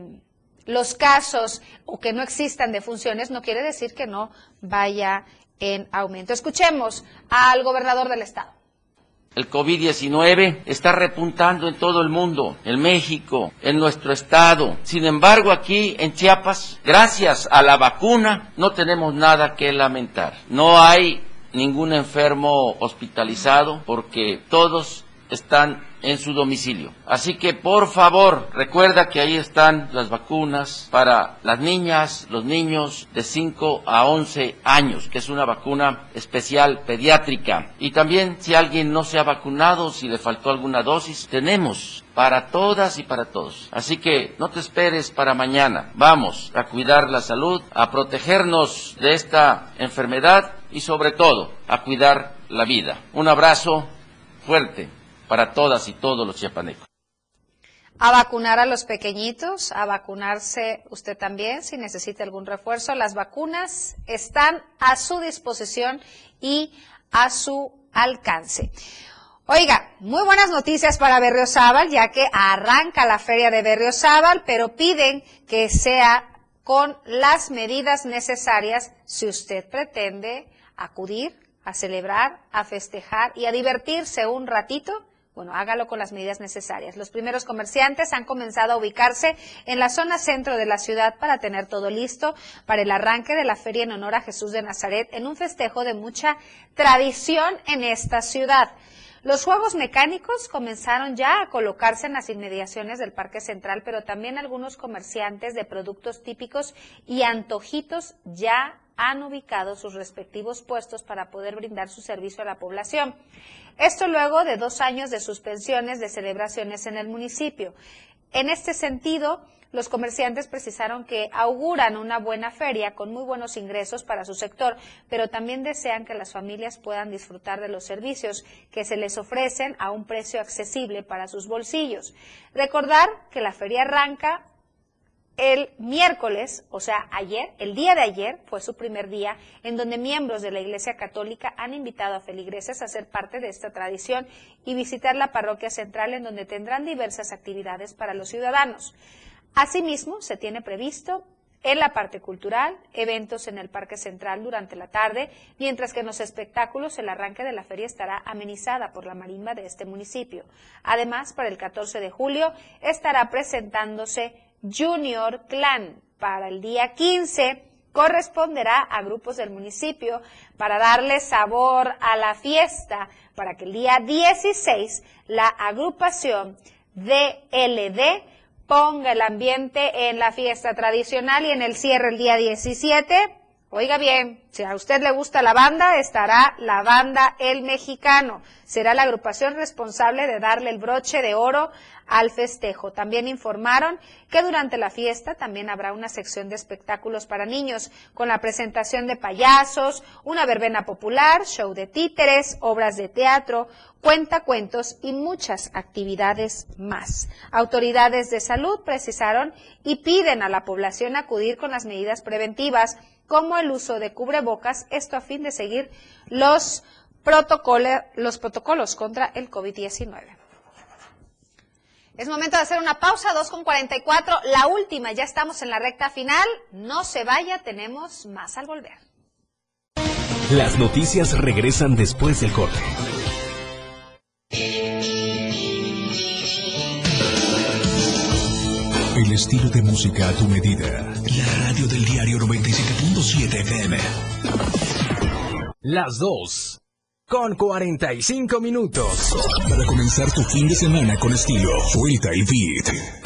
los casos o que no existan defunciones no quiere decir que no vaya en aumento. Escuchemos al gobernador del estado. El COVID-19 está repuntando en todo el mundo, en México, en nuestro estado. Sin embargo, aquí en Chiapas, gracias a la vacuna, no tenemos nada que lamentar. No hay ningún enfermo hospitalizado porque todos están en su domicilio. Así que por favor, recuerda que ahí están las vacunas para las niñas, los niños de 5 a 11 años, que es una vacuna especial pediátrica. Y también si alguien no se ha vacunado, si le faltó alguna dosis, tenemos para todas y para todos. Así que no te esperes para mañana. Vamos a cuidar la salud, a protegernos de esta enfermedad y sobre todo a cuidar la vida. Un abrazo fuerte para todas y todos los chiapanecos. A vacunar a los pequeñitos, a vacunarse usted también si necesita algún refuerzo. Las vacunas están a su disposición y a su alcance. Oiga, muy buenas noticias para Berriozábal, ya que arranca la feria de Berriozábal, pero piden que sea con las medidas necesarias si usted pretende acudir a celebrar, a festejar y a divertirse un ratito bueno, hágalo con las medidas necesarias. Los primeros comerciantes han comenzado a ubicarse en la zona centro de la ciudad para tener todo listo para el arranque de la feria en honor a Jesús de Nazaret en un festejo de mucha tradición en esta ciudad. Los juegos mecánicos comenzaron ya a colocarse en las inmediaciones del Parque Central, pero también algunos comerciantes de productos típicos y antojitos ya han ubicado sus respectivos puestos para poder brindar su servicio a la población. Esto luego de dos años de suspensiones de celebraciones en el municipio. En este sentido, los comerciantes precisaron que auguran una buena feria con muy buenos ingresos para su sector, pero también desean que las familias puedan disfrutar de los servicios que se les ofrecen a un precio accesible para sus bolsillos. Recordar que la feria arranca el miércoles, o sea, ayer, el día de ayer, fue su primer día en donde miembros de la Iglesia Católica han invitado a feligreses a ser parte de esta tradición y visitar la parroquia central en donde tendrán diversas actividades para los ciudadanos. Asimismo, se tiene previsto en la parte cultural, eventos en el Parque Central durante la tarde, mientras que en los espectáculos el arranque de la feria estará amenizada por la marimba de este municipio. Además, para el 14 de julio estará presentándose Junior Clan. Para el día 15 corresponderá a grupos del municipio para darle sabor a la fiesta, para que el día 16 la agrupación DLD ponga el ambiente en la fiesta tradicional y en el cierre el día 17, oiga bien, Si a usted le gusta la banda, estará la banda El Mexicano. Será la agrupación responsable de darle el broche de oro al festejo. También informaron que durante la fiesta también habrá una sección de espectáculos para niños, con la presentación de payasos, una verbena popular, show de títeres, obras de teatro, cuentacuentos y muchas actividades más. Autoridades de salud precisaron y piden a la población acudir con las medidas preventivas como el uso de cubrebocas, esto a fin de seguir los, protocolos, los protocolos contra el COVID-19. Es momento de hacer una pausa, 2.44, la última, ya estamos en la recta final, no se vaya, tenemos más al volver. Las noticias regresan después del corte. El estilo de música a tu medida. La radio del diario 97.7 FM. Las dos. Con 45 minutos. Para comenzar tu fin de semana con estilo, suelta el beat.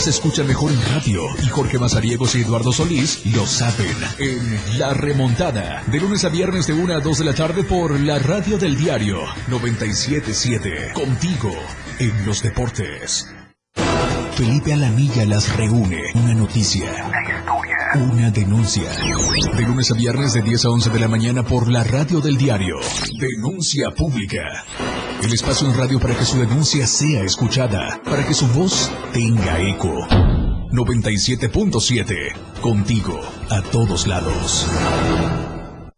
Se escucha mejor en radio y Jorge Mazariegos y Eduardo Solís lo saben en La Remontada. De lunes a viernes de 1 a 2 de la tarde por la radio del diario 977. Contigo en los deportes. Felipe Alamilla las reúne. Una noticia. Una denuncia. De lunes a viernes de 10 a 11 de la mañana por la radio del diario. Denuncia pública. El espacio en radio para que su denuncia sea escuchada, para que su voz tenga eco. 97.7. Contigo, a todos lados.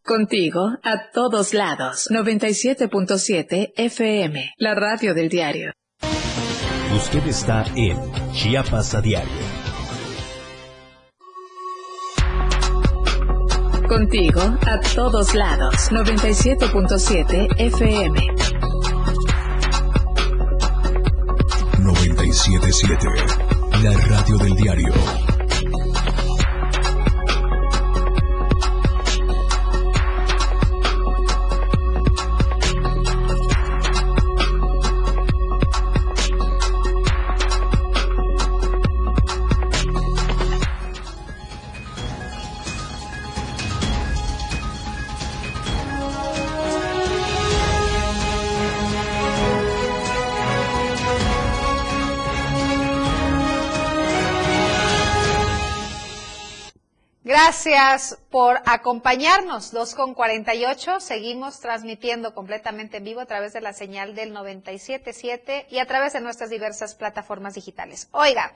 Contigo, a todos lados. 97.7 FM, la radio del diario. Usted está en Chiapas a diario. Contigo, a todos lados. 97.7 FM. 977. La radio del diario. Gracias por acompañarnos. 2 con 48. Seguimos transmitiendo completamente en vivo a través de la señal del 977 y a través de nuestras diversas plataformas digitales. Oiga,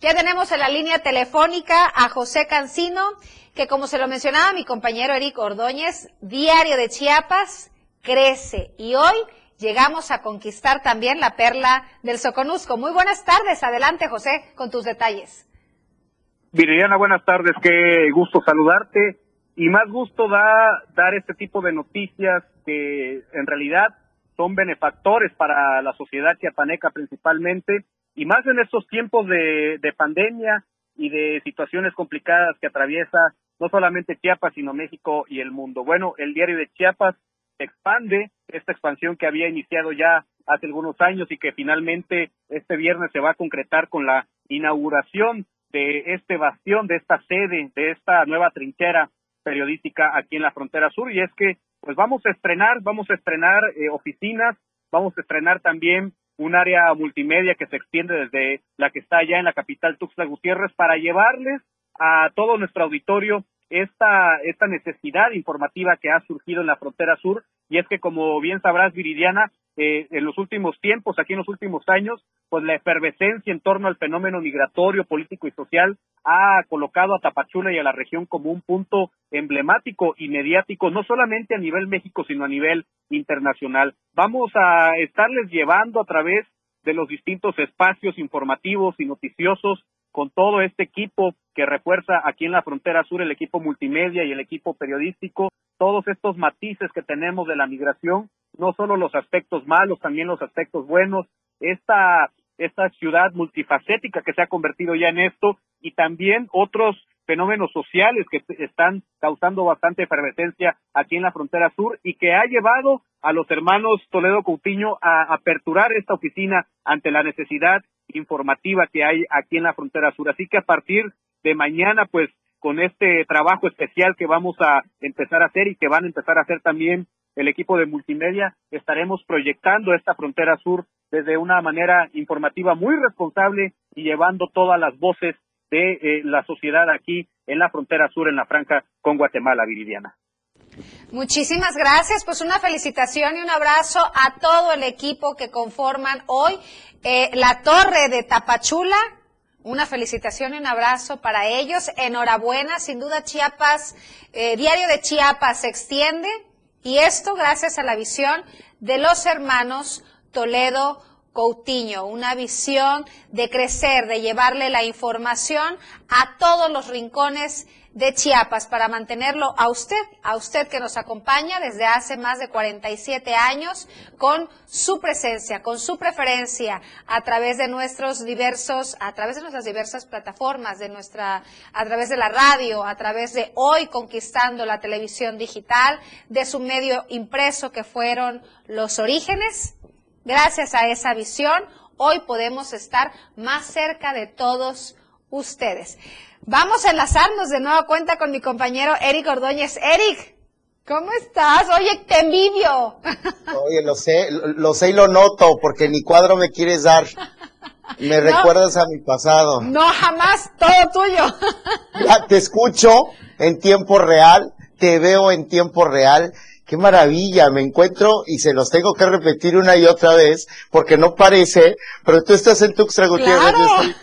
ya tenemos en la línea telefónica a José Cancino, que como se lo mencionaba mi compañero Eric Ordóñez, Diario de Chiapas crece y hoy llegamos a conquistar también la perla del Soconusco. Muy buenas tardes. Adelante, José, con tus detalles. Viridiana, buenas tardes, qué gusto saludarte y más gusto da dar este tipo de noticias que en realidad son benefactores para la sociedad chiapaneca principalmente y más en estos tiempos de, de pandemia y de situaciones complicadas que atraviesa no solamente Chiapas sino México y el mundo. Bueno, el diario de Chiapas expande esta expansión que había iniciado ya hace algunos años y que finalmente este viernes se va a concretar con la inauguración de este bastión, de esta sede, de esta nueva trinchera periodística aquí en la frontera sur, y es que pues vamos a estrenar, vamos a estrenar eh, oficinas, vamos a estrenar también un área multimedia que se extiende desde la que está allá en la capital Tuxtla Gutiérrez para llevarles a todo nuestro auditorio esta, esta necesidad informativa que ha surgido en la frontera sur. Y es que como bien sabrás Viridiana eh, en los últimos tiempos, aquí en los últimos años, pues la efervescencia en torno al fenómeno migratorio, político y social ha colocado a Tapachula y a la región como un punto emblemático y mediático, no solamente a nivel México, sino a nivel internacional. Vamos a estarles llevando a través de los distintos espacios informativos y noticiosos con todo este equipo que refuerza aquí en la frontera sur el equipo multimedia y el equipo periodístico, todos estos matices que tenemos de la migración, no solo los aspectos malos, también los aspectos buenos, esta, esta ciudad multifacética que se ha convertido ya en esto y también otros fenómenos sociales que están causando bastante efervescencia aquí en la frontera sur y que ha llevado a los hermanos Toledo Coutinho a aperturar esta oficina ante la necesidad informativa que hay aquí en la frontera sur. Así que a partir de mañana, pues con este trabajo especial que vamos a empezar a hacer y que van a empezar a hacer también el equipo de multimedia, estaremos proyectando esta frontera sur desde una manera informativa muy responsable y llevando todas las voces de eh, la sociedad aquí en la frontera sur, en la franja con Guatemala, Viridiana. Muchísimas gracias, pues una felicitación y un abrazo a todo el equipo que conforman hoy eh, la Torre de Tapachula. Una felicitación y un abrazo para ellos. Enhorabuena, sin duda Chiapas, eh, Diario de Chiapas se extiende y esto gracias a la visión de los hermanos Toledo Coutinho, una visión de crecer, de llevarle la información a todos los rincones de Chiapas para mantenerlo a usted, a usted que nos acompaña desde hace más de 47 años con su presencia, con su preferencia a través de nuestros diversos, a través de nuestras diversas plataformas, de nuestra, a través de la radio, a través de hoy conquistando la televisión digital, de su medio impreso que fueron los orígenes Gracias a esa visión, hoy podemos estar más cerca de todos ustedes. Vamos a enlazarnos de nueva cuenta con mi compañero Eric Ordóñez. Eric, ¿cómo estás? Oye, te envidio. Oye, lo sé, lo sé y lo noto, porque ni cuadro me quieres dar. Me recuerdas a mi pasado. No, jamás, todo tuyo. Ya te escucho en tiempo real, te veo en tiempo real qué maravilla, me encuentro y se los tengo que repetir una y otra vez porque no parece, pero tú estás en Tuxtla Gutiérrez,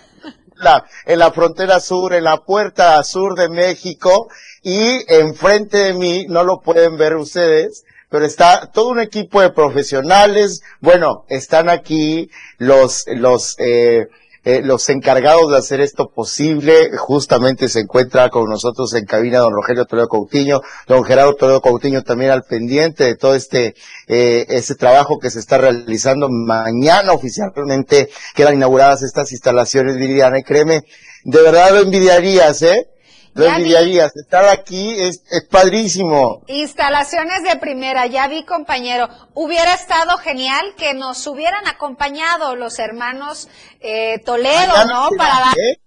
la, en la frontera sur, en la puerta sur de México y enfrente de mí, no lo pueden ver ustedes, pero está todo un equipo de profesionales, bueno, están aquí los, los, eh, eh, los encargados de hacer esto posible. Justamente se encuentra con nosotros en cabina don Rogelio Toledo Coutinho, don Gerardo Toledo Coutinho también al pendiente de todo este, eh, este trabajo que se está realizando. Mañana oficialmente quedan inauguradas estas instalaciones, Viridiana, y créeme, de verdad lo envidiarías, ¿eh? Envidiarías. Estar aquí es, es, padrísimo. Instalaciones de primera, ya vi compañero. Hubiera estado genial que nos hubieran acompañado los hermanos eh, Toledo, ¿no? Para dar... ¿eh?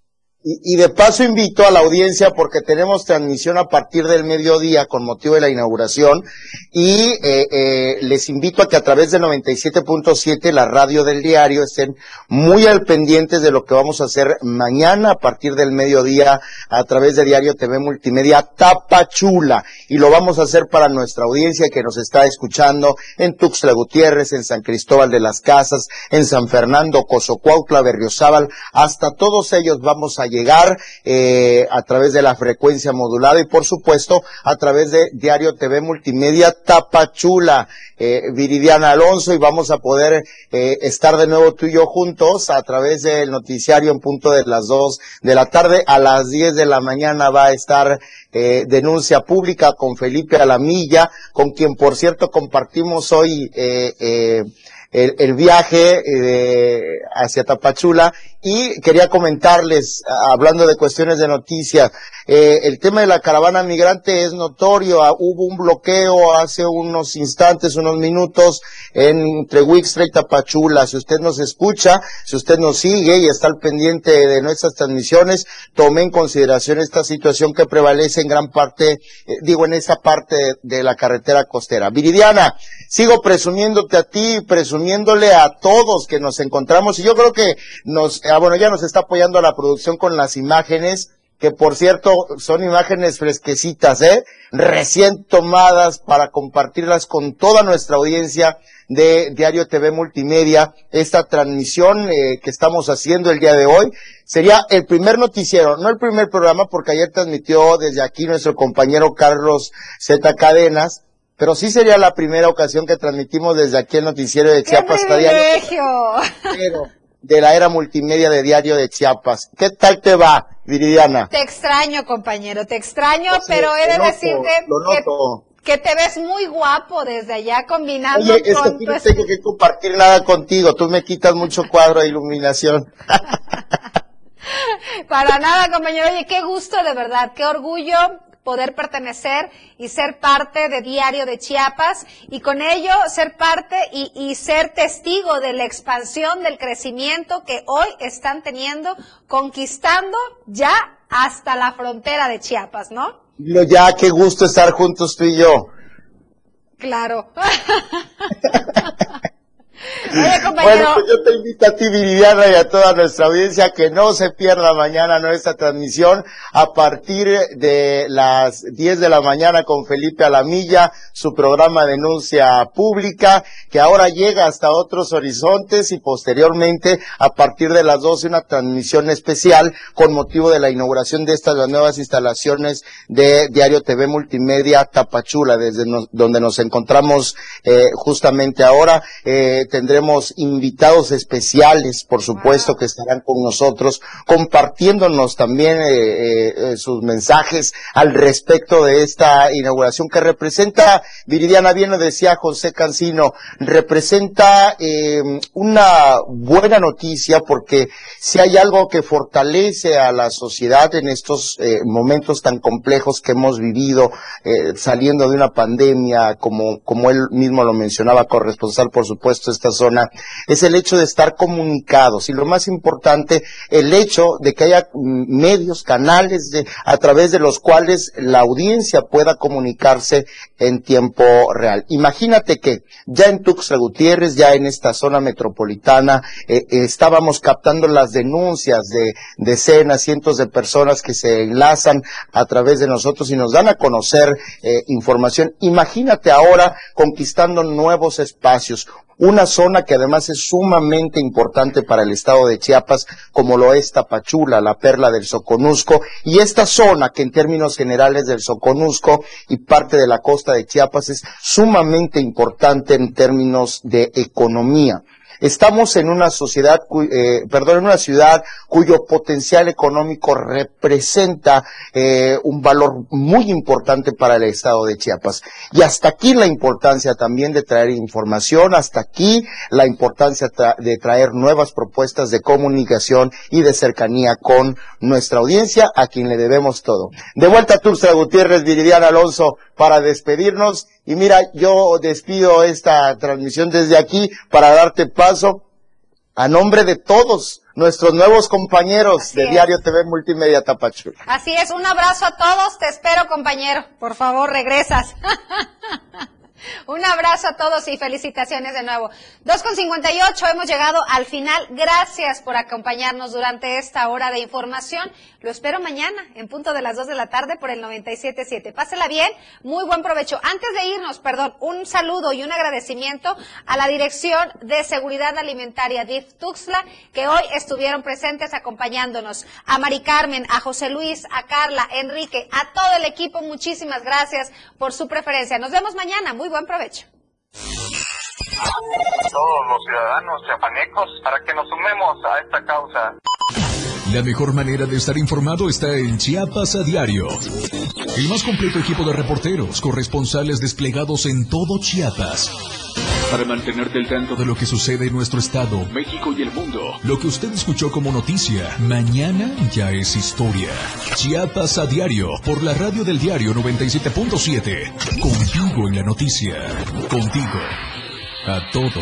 Y, de paso invito a la audiencia porque tenemos transmisión a partir del mediodía con motivo de la inauguración. Y eh, eh, les invito a que a través del 97.7 la radio del diario estén muy al pendientes de lo que vamos a hacer mañana a partir del mediodía a través de Diario TV Multimedia Tapachula. Y lo vamos a hacer para nuestra audiencia que nos está escuchando en Tuxtla Gutiérrez, en San Cristóbal de las Casas, en San Fernando, Cozocuautla, Berriozábal, hasta todos ellos vamos a llegar eh, a través de la frecuencia modulada y por supuesto a través de Diario TV Multimedia Tapachula, eh, Viridiana Alonso y vamos a poder eh, estar de nuevo tú y yo juntos a través del noticiario en punto de las dos de la tarde. A las diez de la mañana va a estar eh, denuncia pública con Felipe Alamilla, con quien por cierto compartimos hoy eh, eh, el, viaje eh, hacia Tapachula y quería comentarles, hablando de cuestiones de noticias, eh, el tema de la caravana migrante es notorio. Ah, hubo un bloqueo hace unos instantes, unos minutos, entre Wixtra y Tapachula. Si usted nos escucha, si usted nos sigue y está al pendiente de nuestras transmisiones, tome en consideración esta situación que prevalece en gran parte, eh, digo, en esa parte de la carretera costera. Viridiana, sigo presumiéndote a ti, presumiéndole a todos que nos encontramos y yo creo que nos, ah, bueno, ya nos está apoyando la producción con las imágenes que por cierto son imágenes fresquecitas, ¿eh? Recién tomadas para compartirlas con toda nuestra audiencia de Diario TV Multimedia. Esta transmisión eh, que estamos haciendo el día de hoy sería el primer noticiero, no el primer programa porque ayer transmitió desde aquí nuestro compañero Carlos Z Cadenas, pero sí sería la primera ocasión que transmitimos desde aquí el noticiero de Chiapas! Pero de la era multimedia de Diario de Chiapas. ¿Qué tal te va, Viridiana? Te extraño, compañero, te extraño, pero he de decirte que, te ves muy guapo desde allá combinando Oye, es que aquí no tengo que compartir nada contigo, tú me quitas mucho cuadro de iluminación. Para nada, compañero. Oye, qué gusto de verdad, qué orgullo poder pertenecer y ser parte de Diario de Chiapas y con ello ser parte y, ser testigo de la expansión del crecimiento que hoy están teniendo, conquistando ya hasta la frontera de Chiapas, ¿no? Ya, qué gusto estar juntos tú y yo. Claro. Bueno, pues yo te invito a ti, Viridiana, y a toda nuestra audiencia que no se pierda mañana nuestra transmisión a partir de las 10 de la mañana con Felipe Alamilla, su programa Denuncia Pública, que ahora llega hasta otros horizontes y posteriormente a partir de las 12 una transmisión especial con motivo de la inauguración de estas nuevas instalaciones de Diario TV Multimedia Tapachula, desde donde nos encontramos eh, justamente ahora. Eh, tendremos invitados especiales, por supuesto, que estarán con nosotros, compartiéndonos también eh, eh, eh, sus mensajes al respecto de esta inauguración que representa, Viridiana bien lo decía José Cancino, representa una buena noticia porque si hay algo que fortalece a la sociedad en estos momentos tan complejos que hemos vivido, saliendo de una pandemia, como, como él mismo lo mencionaba, corresponsal, por supuesto, esta es el hecho de estar comunicados y lo más importante, el hecho de que haya medios, canales a través de los cuales la audiencia pueda comunicarse en tiempo real. Imagínate que ya en Tuxtla Gutiérrez, ya en esta zona metropolitana, eh, estábamos captando las denuncias de decenas, cientos de personas que se enlazan a través de nosotros y nos dan a conocer eh, información. Imagínate ahora conquistando nuevos espacios, una zona que además es sumamente importante para el estado de Chiapas, como lo es Tapachula, la perla del Soconusco, y esta zona que en términos generales del Soconusco y parte de la costa de Chiapas es sumamente importante en términos de economía. Estamos en una sociedad, eh, perdón, en una ciudad cuyo potencial económico representa eh, un valor muy importante para el estado de Chiapas. Y hasta aquí la importancia también de traer información, hasta aquí la importancia de traer nuevas propuestas de comunicación y de cercanía con nuestra audiencia, a quien le debemos todo. De vuelta a Gutiérrez, Viridiana Alonso, para despedirnos. Y mira, yo despido esta transmisión desde aquí para darte paso a nombre de todos nuestros nuevos compañeros de Diario TV Multimedia Tapachula. Así es, un abrazo a todos, te espero compañero, por favor regresas. Un abrazo a todos y felicitaciones de nuevo. 2.58, hemos llegado al final. Gracias por acompañarnos durante esta hora de información. Lo espero mañana en punto de las 2 de la tarde por el 97.7. Pásela bien, muy buen provecho. Antes de irnos, perdón, un saludo y un agradecimiento a la Dirección de Seguridad Alimentaria DIF Tuxla, que hoy estuvieron presentes acompañándonos. A Mari Carmen, a José Luis, a Carla, Enrique, a todo el equipo, muchísimas gracias por su preferencia. Nos vemos mañana. Muy buen provecho. Todos los ciudadanos chapanecos para que nos sumemos a esta causa. La mejor manera de estar informado está en Chiapas a diario. El más completo equipo de reporteros, corresponsales desplegados en todo Chiapas. Para mantenerte al tanto de lo que sucede en nuestro estado, México y el mundo. Lo que usted escuchó como noticia, mañana ya es historia. Chiapas a diario, por la radio del diario 97.7. Contigo en la noticia. Contigo. A todos.